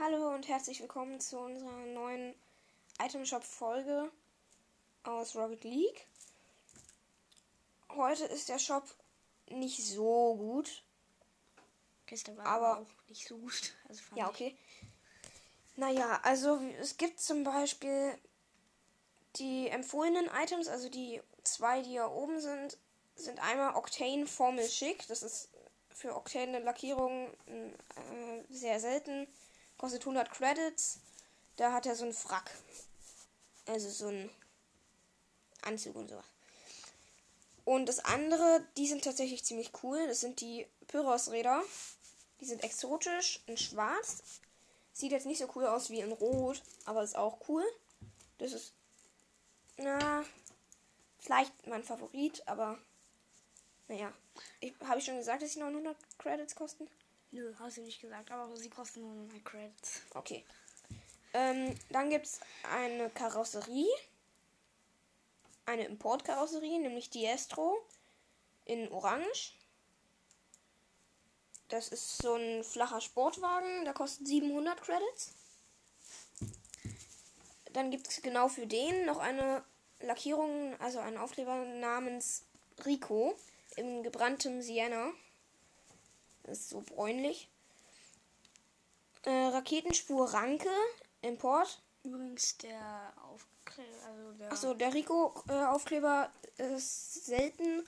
Hallo und herzlich willkommen zu unserer neuen Item Shop Folge aus Rocket League. Heute ist der Shop nicht so gut. Gestern war Aber- auch nicht so gut. Also Ja, ich. okay. Naja, also es gibt zum Beispiel die empfohlenen Items, also die zwei, die hier oben sind, sind einmal Octane Formel Schick. Das ist für Octane Lackierung äh, sehr selten. Kostet 100 Credits. Da hat er so einen Frack. Also so einen Anzug und sowas. Und das andere, die sind tatsächlich ziemlich cool. Das sind die Pyros-Räder. Die sind exotisch in schwarz. Sieht jetzt nicht so cool aus wie in rot, aber ist auch cool. Das ist, na, vielleicht mein Favorit, aber naja. Habe ich schon gesagt, dass sie 900 Credits kosten? Nö, hast du nicht gesagt, aber sie kosten nur 9 Credits. Okay. Ähm, dann gibt es eine Karosserie. Eine Importkarosserie, nämlich die Estro in Orange. Das ist so ein flacher Sportwagen, der kostet 700 Credits. Dann gibt es genau für den noch eine Lackierung, also einen Aufkleber namens Rico im gebranntem Sienna. Ist so bräunlich. Äh, Raketenspur Ranke, Import. Übrigens der Aufkleber, also der. Achso, der Rico-Aufkleber ist selten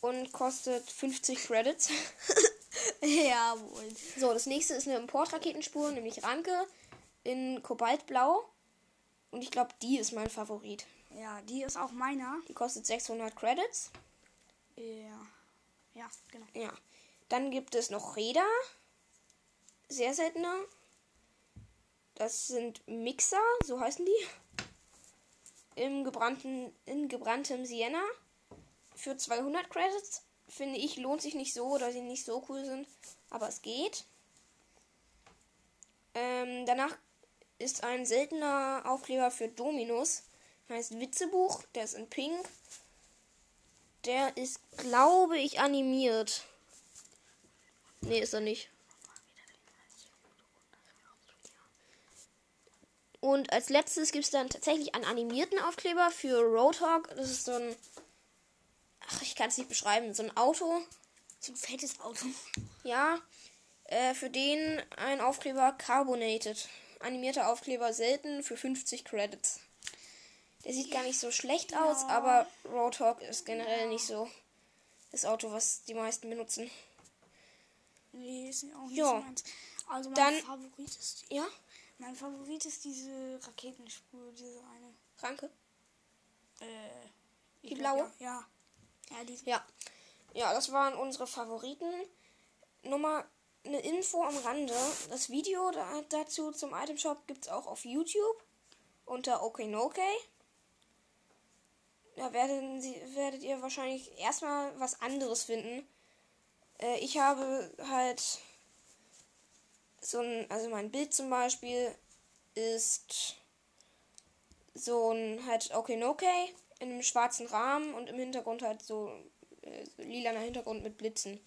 und kostet 50 Credits. Jawohl. so, das nächste ist eine Import-Raketenspur, nämlich Ranke in Kobaltblau. Und ich glaube, die ist mein Favorit. Ja, die ist auch meiner. Die kostet 600 Credits. Ja. Ja, genau. Ja. Dann gibt es noch Räder. Sehr seltener. Das sind Mixer, so heißen die. Im gebrannten, in gebranntem Sienna. Für 200 Credits. Finde ich, lohnt sich nicht so, da sie nicht so cool sind. Aber es geht. Ähm, danach ist ein seltener Aufkleber für Dominos. Heißt Witzebuch. Der ist in Pink. Der ist, glaube ich, animiert. Nee, ist er nicht. Und als letztes gibt es dann tatsächlich einen animierten Aufkleber für Roadhog. Das ist so ein. Ach, ich kann es nicht beschreiben. So ein Auto. So ein fettes Auto. Ja. Äh, für den ein Aufkleber Carbonated. Animierter Aufkleber selten für 50 Credits. Der sieht gar nicht so schlecht aus, aber Roadhog ist generell nicht so das Auto, was die meisten benutzen. Nee, ist auch nicht Ja. so meins. Also mein Dann- Favorit ist Ja, mein Favorit ist diese Raketenspur, diese eine. Ranke. Äh, Die glaub, blaue? Ja. Ja, ja die. Ja. Ja, das waren unsere Favoriten. Nochmal eine Info am Rande. Das Video da, dazu zum Item Shop gibt es auch auf YouTube unter OKNOKay. Da werden Sie, werdet ihr wahrscheinlich erstmal was anderes finden. Äh, ich habe halt so ein, also mein Bild zum Beispiel ist so ein halt OKNOKay in einem schwarzen Rahmen und im Hintergrund halt so äh, so lilaner Hintergrund mit Blitzen.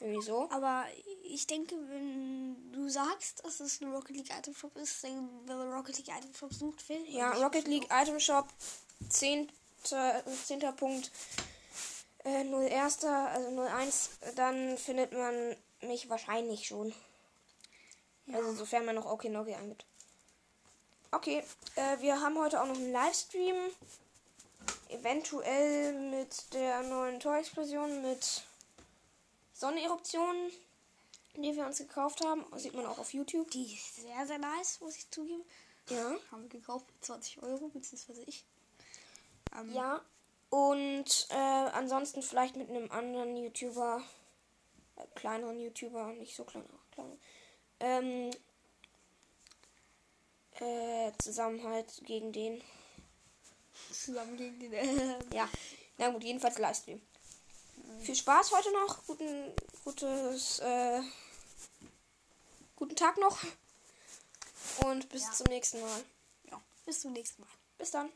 Irgendwie so. Aber ich denke, wenn du sagst, dass es ein Rocket League Item Shop ist, dann, wenn man Rocket League Item Shop sucht, will. Ja, Rocket League Item Shop, 10. 10. Punkt, äh, 01. also 01, dann findet man mich wahrscheinlich schon. Also sofern man noch Okinoki angibt. Okay, äh, wir haben heute auch noch einen Livestream. Eventuell mit der neuen Torexplosion mit Sonneneruptionen, die wir uns gekauft haben. Sieht man auch auf YouTube. Die ist sehr, sehr nice, muss ich zugeben. Ja. Haben wir gekauft mit 20 Euro, beziehungsweise ich. Ähm, Ja. Und äh, ansonsten vielleicht mit einem anderen YouTuber, äh, kleineren YouTuber, nicht so kleiner, kleiner, ähm, äh, zusammen halt gegen den. Zusammen gegen den. Ja, na gut, jedenfalls Livestream. Viel Spaß heute noch, guten, gutes, äh, guten Tag noch und bis Ja. zum nächsten Mal. ja, bis zum nächsten Mal. Bis dann.